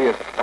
человек.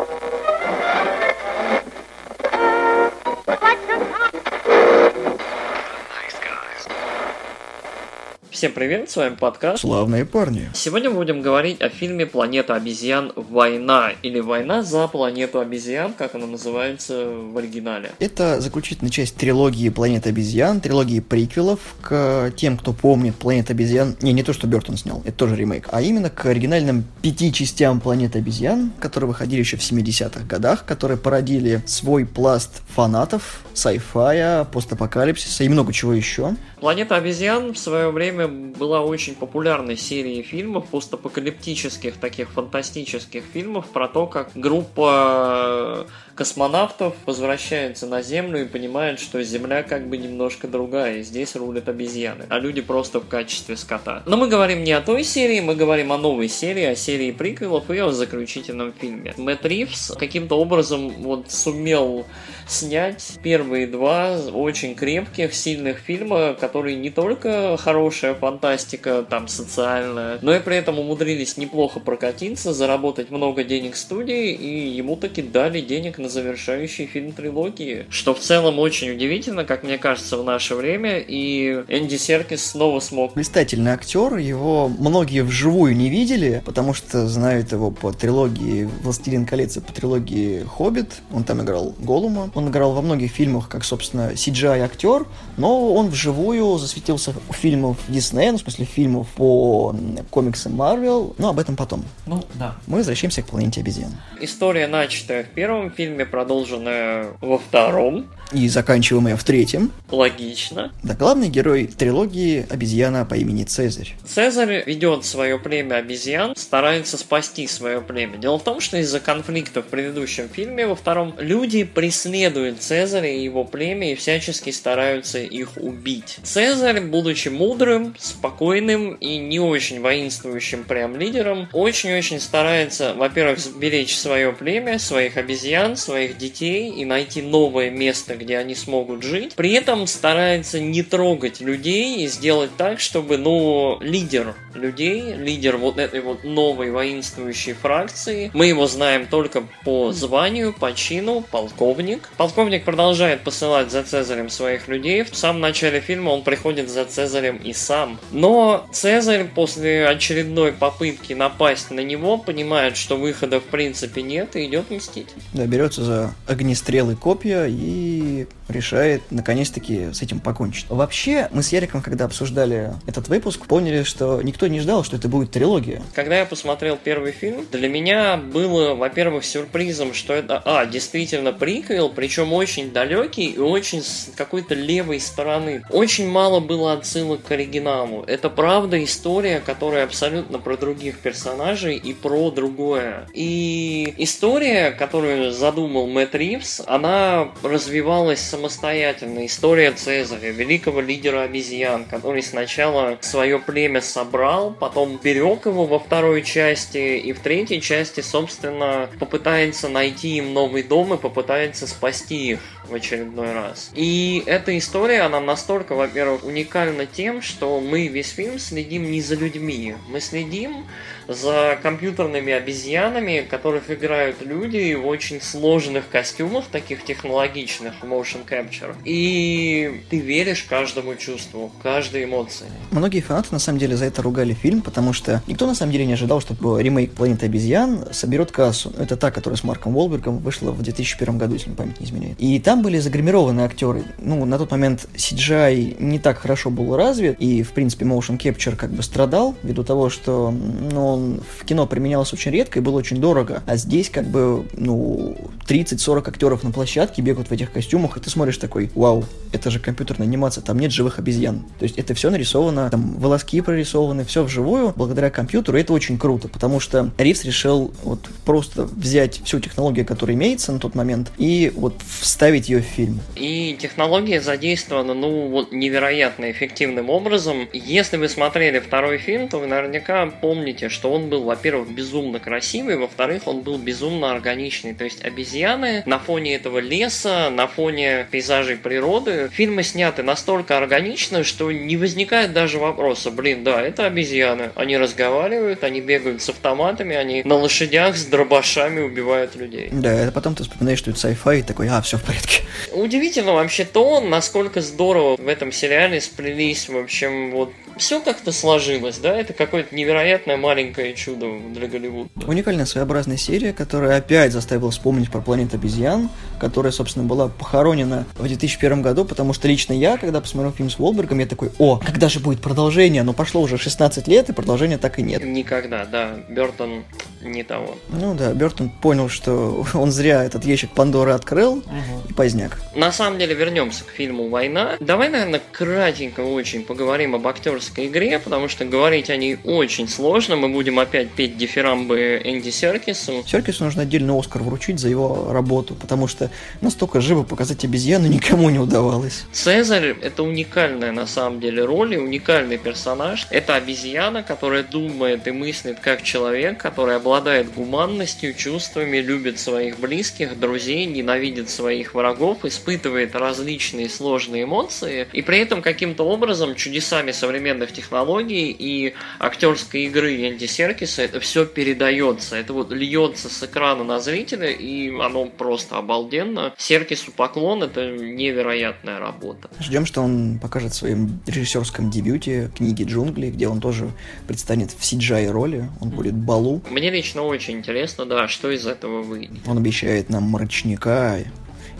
Всем привет, с вами подкаст. Славные парни. Сегодня мы будем говорить о фильме «Планета обезьян. Война» или «Война за планету обезьян», как она называется в оригинале. Это заключительная часть трилогии «Планета обезьян», трилогии приквелов к тем, кто помнит «Планета обезьян». Не, не то, что Бертон снял, это тоже ремейк, а именно к оригинальным пяти частям «Планеты обезьян», которые выходили еще в 70-х годах, которые породили свой пласт фанатов, sci-fi, постапокалипсиса и много чего еще. «Планета обезьян» в свое время была очень популярной серией фильмов, постапокалиптических, таких фантастических фильмов про то, как группа космонавтов возвращается на Землю и понимает, что Земля как бы немножко другая, и здесь рулят обезьяны, а люди просто в качестве скота. Но мы говорим не о той серии, мы говорим о новой серии, о серии приквелов и о заключительном фильме. Мэтт Ривз каким-то образом вот сумел снять первые два очень крепких, сильных фильма, которые не только хорошая фантастика, там, социальная, но и при этом умудрились неплохо прокатиться, заработать много денег студии, и ему таки дали денег на завершающий фильм трилогии, что в целом очень удивительно, как мне кажется, в наше время, и Энди Серкис снова смог. Блистательный актер, его многие вживую не видели, потому что знают его по трилогии «Властелин колец» и по трилогии «Хоббит», он там играл Голума, он играл во многих фильмах, как, собственно, CGI-актер, но он вживую засветился в фильмах Диснея, ну, в смысле, фильмов по комиксам Марвел, но об этом потом. Ну, да. Мы возвращаемся к планете обезьян. История, начатая в первом фильме, продолженная во втором. И заканчиваем ее в третьем. Логично. Да, главный герой трилогии обезьяна по имени Цезарь. Цезарь ведет свое племя обезьян, старается спасти свое племя. Дело в том, что из-за конфликта в предыдущем фильме, во втором, люди преследуют Цезаря и его племя и всячески стараются их убить. Цезарь, будучи мудрым, спокойным и не очень воинствующим прям лидером, очень-очень старается, во-первых, сберечь свое племя, своих обезьян, своих детей и найти новое место, где они смогут жить. При этом старается не трогать людей и сделать так, чтобы, ну, лидер людей, лидер вот этой вот новой воинствующей фракции, мы его знаем только по званию, по чину, полковник. Полковник продолжает посылать за Цезарем своих людей. В самом начале фильма он приходит за Цезарем и сам. Но Цезарь после очередной попытки напасть на него понимает, что выхода в принципе нет и идет мстить. Да, берется за огнестрелы копья и и решает наконец-таки с этим покончить. Вообще, мы с Яриком, когда обсуждали этот выпуск, поняли, что никто не ждал, что это будет трилогия. Когда я посмотрел первый фильм, для меня было, во-первых, сюрпризом, что это, а, действительно приквел, причем очень далекий и очень с какой-то левой стороны. Очень мало было отсылок к оригиналу. Это правда история, которая абсолютно про других персонажей и про другое. И история, которую задумал Мэтт Ривз, она развивалась самостоятельно. История Цезаря, великого лидера обезьян, который сначала свое племя собрал, потом берег его во второй части, и в третьей части, собственно, попытается найти им новый дом и попытается спасти их в очередной раз. И эта история, она настолько, во-первых, уникальна тем, что мы весь фильм следим не за людьми, мы следим за компьютерными обезьянами, которых играют люди в очень сложных костюмах, таких технологичных motion capture. И ты веришь каждому чувству, каждой эмоции. Многие фанаты на самом деле за это ругали фильм, потому что никто на самом деле не ожидал, что ремейк Планеты обезьян соберет кассу. Это та, которая с Марком Волбергом вышла в 2001 году, если память не изменяет. И там были загримированные актеры. Ну, на тот момент CGI не так хорошо был развит, и, в принципе, motion capture как бы страдал, ввиду того, что ну, он в кино применялся очень редко и было очень дорого. А здесь как бы, ну, 30-40 актеров на площадке бегают в этих костюмах, и ты смотришь такой, вау, это же компьютерная анимация, там нет живых обезьян. То есть это все нарисовано, там волоски прорисованы, все вживую, благодаря компьютеру, и это очень круто, потому что Ривз решил вот просто взять всю технологию, которая имеется на тот момент, и вот вставить ее в фильм. И технология задействована, ну, вот невероятно эффективным образом. Если вы смотрели второй фильм, то вы наверняка помните, что он был, во-первых, безумно красивый, во-вторых, он был безумно органичный. То есть обезьяны на фоне этого леса, на фоне пейзажей природы. Фильмы сняты настолько органично, что не возникает даже вопроса, блин, да, это обезьяны. Они разговаривают, они бегают с автоматами, они на лошадях с дробашами убивают людей. Да, это потом ты вспоминаешь, что это sci-fi, и такой, а, все в порядке. Удивительно вообще то, насколько здорово в этом сериале сплелись, в общем, вот все как-то сложилось, да, это какое-то невероятное маленькое чудо для Голливуда. Уникальная своеобразная серия, которая опять заставила вспомнить про планету обезьян, которая, собственно, была похоронена в 2001 году, потому что лично я, когда посмотрел фильм с Волбергом, я такой, о, когда же будет продолжение? Но прошло уже 16 лет, и продолжения так и нет. Никогда, да, Бертон не того. Ну да, Бертон понял, что он зря этот ящик Пандоры открыл, угу. и поздняк. На самом деле, вернемся к фильму «Война». Давай, наверное, кратенько очень поговорим об актерской игре, потому что говорить о ней очень сложно. Мы будем опять петь дифирамбы Энди Серкису. Серкису нужно отдельный Оскар вручить за его работу, потому что настолько живо показать обезьяну никому не удавалось. Цезарь — это уникальная на самом деле роль и уникальный персонаж. Это обезьяна, которая думает и мыслит как человек, который обладает гуманностью, чувствами, любит своих близких, друзей, ненавидит своих врагов, испытывает различные сложные эмоции, и при этом каким-то образом чудесами современных технологий и актерской игры Энди Серкиса это все передается. Это вот льется с экрана на зрителя, и оно просто обалденно. Серкису поклон, это невероятная работа. Ждем, что он покажет в своем режиссерском дебюте книги «Джунгли», где он тоже предстанет в CGI роли, он будет Балу. Мне лично очень интересно, да, что из этого выйдет. Он обещает нам мрачника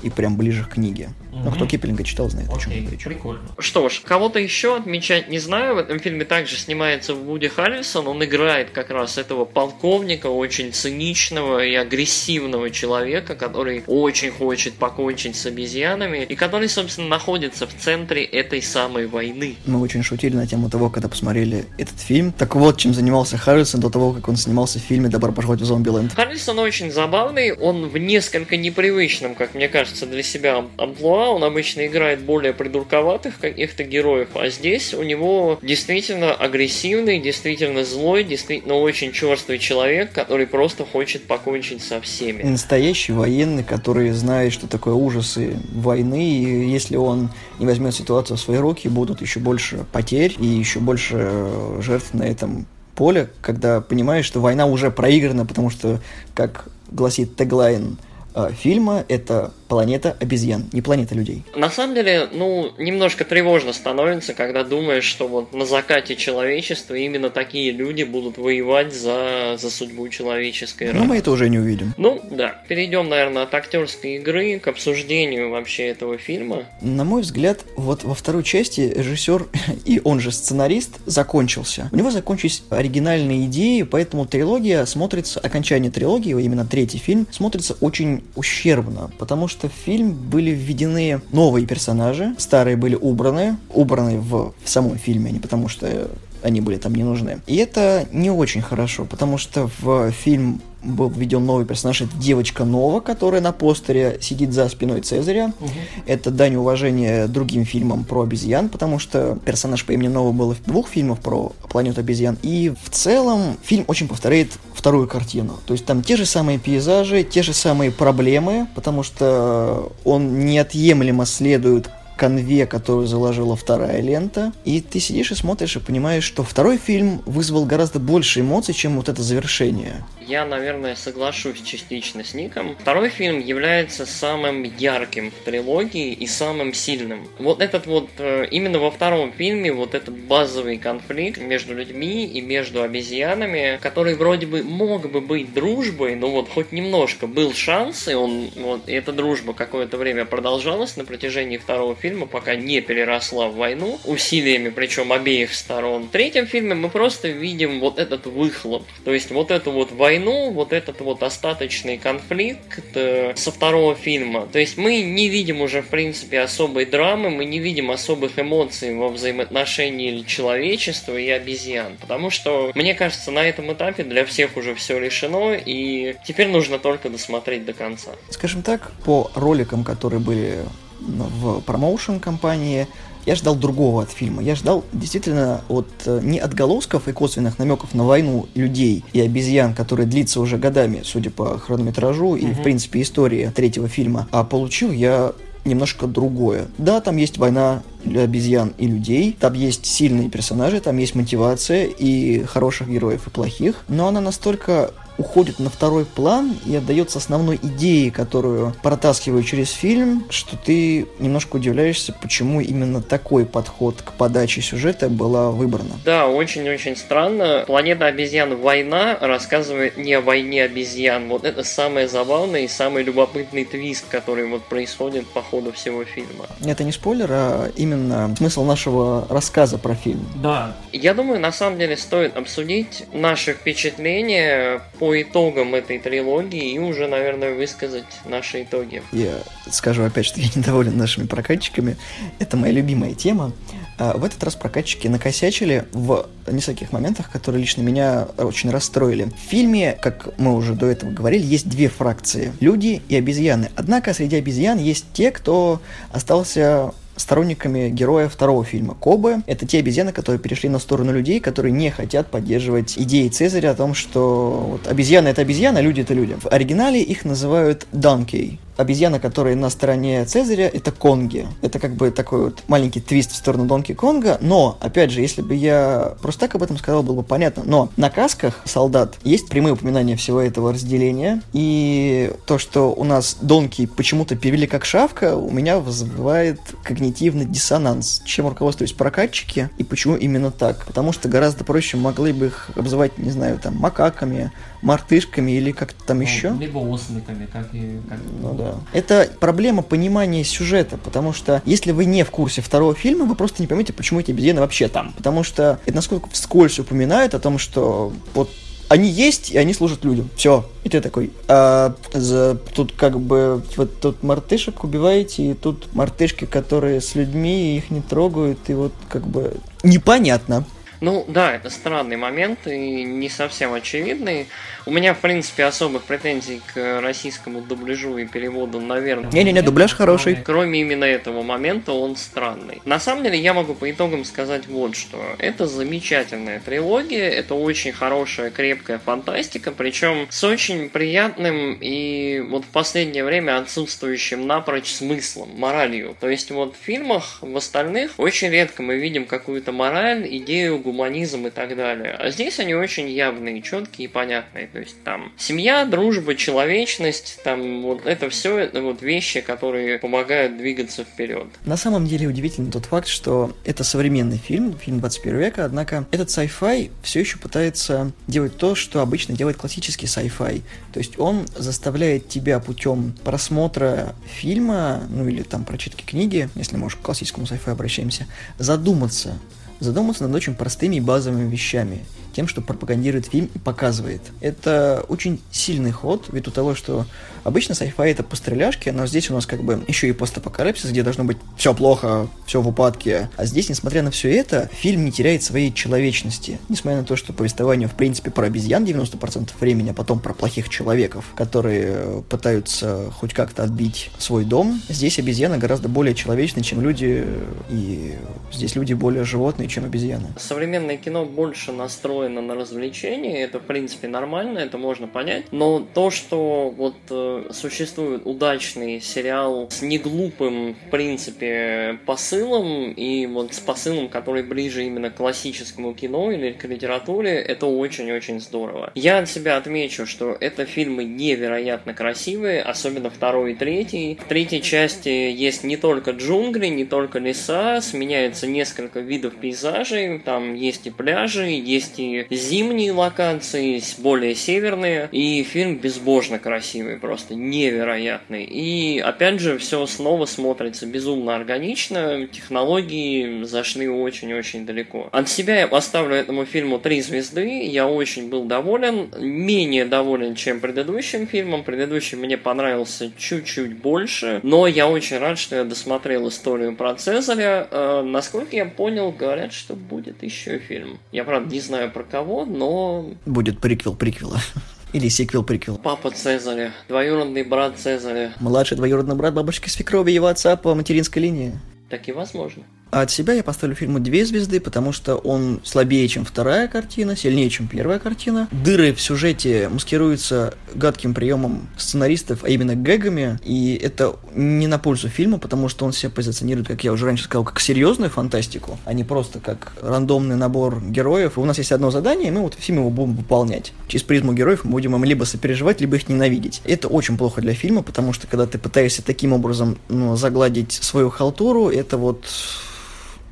и прям ближе к книге. Угу. Ну, кто Киплинга читал, знает, Окей, о чем я говорю. Прикольно. Что ж, кого-то еще отмечать не знаю. В этом фильме также снимается Вуди Харрисон. Он играет как раз этого полковника, очень циничного и агрессивного человека, который очень хочет покончить с обезьянами и который, собственно, находится в центре этой самой войны. Мы очень шутили на тему того, когда посмотрели этот фильм. Так вот, чем занимался Харрисон до того, как он снимался в фильме «Добро пожаловать в Зомбиленд». Харрисон очень забавный. Он в несколько непривычном, как мне кажется, для себя амплуа он обычно играет более придурковатых каких-то героев, а здесь у него действительно агрессивный, действительно злой, действительно очень черствый человек, который просто хочет покончить со всеми. Настоящий военный, который знает, что такое ужасы войны, и если он не возьмет ситуацию в свои руки, будут еще больше потерь и еще больше э, жертв на этом поле, когда понимаешь, что война уже проиграна, потому что, как гласит теглайн э, фильма, это планета обезьян, не планета людей. На самом деле, ну, немножко тревожно становится, когда думаешь, что вот на закате человечества именно такие люди будут воевать за, за судьбу человеческой расы. Но мы это уже не увидим. Ну, да. Перейдем, наверное, от актерской игры к обсуждению вообще этого фильма. На мой взгляд, вот во второй части режиссер и он же сценарист закончился. У него закончились оригинальные идеи, поэтому трилогия смотрится, окончание трилогии, именно третий фильм, смотрится очень ущербно, потому что что в фильм были введены новые персонажи, старые были убраны, убраны в, в самом фильме, а не потому что они были там не нужны. И это не очень хорошо, потому что в фильм был введен новый персонаж, это девочка Нова, которая на постере сидит за спиной Цезаря. Угу. Это дань уважения другим фильмам про обезьян, потому что персонаж по имени Нова был в двух фильмах про планету обезьян. И в целом фильм очень повторяет вторую картину. То есть там те же самые пейзажи, те же самые проблемы, потому что он неотъемлемо следует конве, которую заложила вторая лента. И ты сидишь и смотришь и понимаешь, что второй фильм вызвал гораздо больше эмоций, чем вот это завершение. Я, наверное, соглашусь частично с Ником. Второй фильм является самым ярким в трилогии и самым сильным. Вот этот вот, э, именно во втором фильме, вот этот базовый конфликт между людьми и между обезьянами, который вроде бы мог бы быть дружбой, но вот хоть немножко был шанс, и он, вот, и эта дружба какое-то время продолжалась на протяжении второго фильма, пока не переросла в войну, усилиями причем обеих сторон. В третьем фильме мы просто видим вот этот выхлоп, то есть вот эту вот войну, вот этот вот остаточный конфликт э, со второго фильма. То есть мы не видим уже, в принципе, особой драмы, мы не видим особых эмоций во взаимоотношении человечества и обезьян. Потому что, мне кажется, на этом этапе для всех уже все решено, и теперь нужно только досмотреть до конца. Скажем так, по роликам, которые были в промоушен компании, я ждал другого от фильма. Я ждал действительно от э, не отголосков и косвенных намеков на войну людей и обезьян, которые длится уже годами, судя по хронометражу и, угу. в принципе, истории третьего фильма. А получил я немножко другое. Да, там есть война обезьян и людей, там есть сильные персонажи, там есть мотивация и хороших героев, и плохих, но она настолько уходит на второй план и отдается основной идее, которую протаскиваю через фильм, что ты немножко удивляешься, почему именно такой подход к подаче сюжета была выбрана. Да, очень-очень странно. Планета обезьян «Война» рассказывает не о войне обезьян. Вот это самое забавное и самый любопытный твист, который вот происходит по ходу всего фильма. Это не спойлер, а именно смысл нашего рассказа про фильм. Да. Я думаю, на самом деле стоит обсудить наши впечатления по по итогам этой трилогии и уже, наверное, высказать наши итоги. Я скажу опять, что я недоволен нашими прокатчиками. Это моя любимая тема. А в этот раз прокатчики накосячили в нескольких моментах, которые лично меня очень расстроили. В фильме, как мы уже до этого говорили, есть две фракции. Люди и обезьяны. Однако среди обезьян есть те, кто остался сторонниками героя второго фильма. Кобы — это те обезьяны, которые перешли на сторону людей, которые не хотят поддерживать идеи Цезаря о том, что вот, обезьяна — это обезьяна, люди — это люди. В оригинале их называют Donkey обезьяна, которая на стороне Цезаря, это Конги. Это как бы такой вот маленький твист в сторону Донки Конга, но, опять же, если бы я просто так об этом сказал, было бы понятно. Но на касках солдат есть прямые упоминания всего этого разделения, и то, что у нас Донки почему-то перевели как шавка, у меня вызывает когнитивный диссонанс. Чем руководствуюсь прокатчики, и почему именно так? Потому что гораздо проще могли бы их обзывать, не знаю, там, макаками, мартышками или как-то там ну, еще. Либо осликами, как и... Как... Ну да. Это проблема понимания сюжета, потому что если вы не в курсе второго фильма, вы просто не поймете, почему эти обезьяны вообще там. Потому что это насколько вскользь упоминают о том, что вот они есть, и они служат людям. Все. И ты такой, а, за, тут как бы, вот тут мартышек убиваете, и тут мартышки, которые с людьми, их не трогают, и вот как бы непонятно. Ну да, это странный момент и не совсем очевидный. У меня, в принципе, особых претензий к российскому дубляжу и переводу, наверное... Не-не-не, дубляж хороший. Кроме именно этого момента, он странный. На самом деле, я могу по итогам сказать вот что. Это замечательная трилогия, это очень хорошая, крепкая фантастика, причем с очень приятным и вот в последнее время отсутствующим напрочь смыслом, моралью. То есть вот в фильмах, в остальных, очень редко мы видим какую-то мораль, идею, гуманизм и так далее. А здесь они очень явные, четкие и понятные. То есть там семья, дружба, человечность, там вот это все это вот вещи, которые помогают двигаться вперед. На самом деле удивительный тот факт, что это современный фильм, фильм 21 века, однако этот sci-fi все еще пытается делать то, что обычно делает классический sci-fi. То есть он заставляет тебя путем просмотра фильма, ну или там прочитки книги, если мы уж к классическому sci-fi обращаемся, задуматься задуматься над очень простыми и базовыми вещами тем, что пропагандирует фильм и показывает. Это очень сильный ход, ввиду того, что обычно sci-fi это постреляшки, но здесь у нас как бы еще и постапокалипсис, где должно быть все плохо, все в упадке. А здесь, несмотря на все это, фильм не теряет своей человечности. Несмотря на то, что повествование, в принципе, про обезьян 90% времени, а потом про плохих человеков, которые пытаются хоть как-то отбить свой дом, здесь обезьяны гораздо более человечны, чем люди, и здесь люди более животные, чем обезьяны. Современное кино больше настроено настроена на развлечение, это в принципе нормально, это можно понять. Но то, что вот э, существует удачный сериал с неглупым, в принципе, посылом, и вот с посылом, который ближе именно к классическому кино или к литературе, это очень-очень здорово. Я от себя отмечу, что это фильмы невероятно красивые, особенно второй и третий. В третьей части есть не только джунгли, не только леса, сменяется несколько видов пейзажей, там есть и пляжи, есть и зимние локации, более северные, и фильм безбожно красивый, просто невероятный. И опять же, все снова смотрится безумно органично, технологии зашли очень-очень далеко. От себя я поставлю этому фильму три звезды, я очень был доволен, менее доволен, чем предыдущим фильмом, предыдущий мне понравился чуть-чуть больше, но я очень рад, что я досмотрел историю про Цезаря. Э, насколько я понял, говорят, что будет еще фильм. Я, правда, не знаю про кого, но... Будет приквел приквела. Или сиквел приквел. Папа Цезаря, двоюродный брат Цезаря. Младший двоюродный брат бабушки Свекрови, его отца по материнской линии. Так и возможно. А от себя я поставлю фильму две звезды, потому что он слабее, чем вторая картина, сильнее, чем первая картина. Дыры в сюжете маскируются гадким приемом сценаристов, а именно гэгами, и это не на пользу фильма, потому что он себя позиционирует, как я уже раньше сказал, как серьезную фантастику, а не просто как рандомный набор героев. И у нас есть одно задание, и мы вот фильм его будем выполнять. Через призму героев мы будем им либо сопереживать, либо их ненавидеть. Это очень плохо для фильма, потому что когда ты пытаешься таким образом ну, загладить свою халтуру, это вот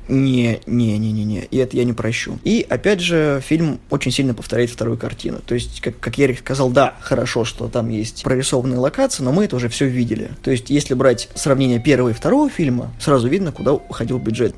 не, не, не, не, не, и это я не прощу. И опять же, фильм очень сильно повторяет вторую картину. То есть, как, как Ярик сказал, да, хорошо, что там есть прорисованные локации, но мы это уже все видели. То есть, если брать сравнение первого и второго фильма, сразу видно, куда уходил бюджет.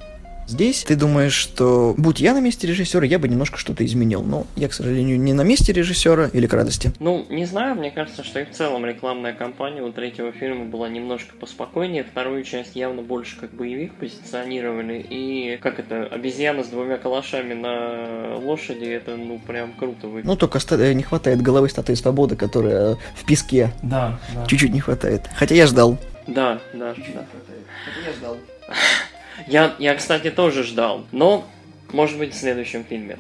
Здесь ты думаешь, что будь я на месте режиссера, я бы немножко что-то изменил. Но я, к сожалению, не на месте режиссера или к радости. Ну, не знаю, мне кажется, что и в целом рекламная кампания у третьего фильма была немножко поспокойнее. Вторую часть явно больше как боевик позиционировали. И как это, обезьяна с двумя калашами на лошади, это ну прям круто выглядит. Ну, только ста- не хватает головы статуи свободы, которая в песке. Да, да. Чуть-чуть не хватает. Хотя я ждал. Да, да, да. Хотя я ждал. Я, я, кстати, тоже ждал, но, может быть, в следующем фильме.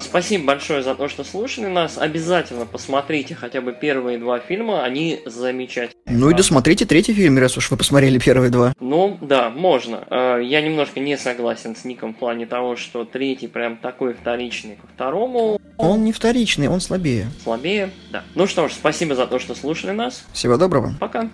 Спасибо большое за то, что слушали нас. Обязательно посмотрите хотя бы первые два фильма, они замечательные. Ну и досмотрите третий фильм, раз уж вы посмотрели первые два. Ну, да, можно. Э, Я немножко не согласен с Ником в плане того, что третий прям такой вторичный ко второму. Он не вторичный, он слабее. Слабее, да. Ну что ж, спасибо за то, что слушали нас. Всего доброго. Пока.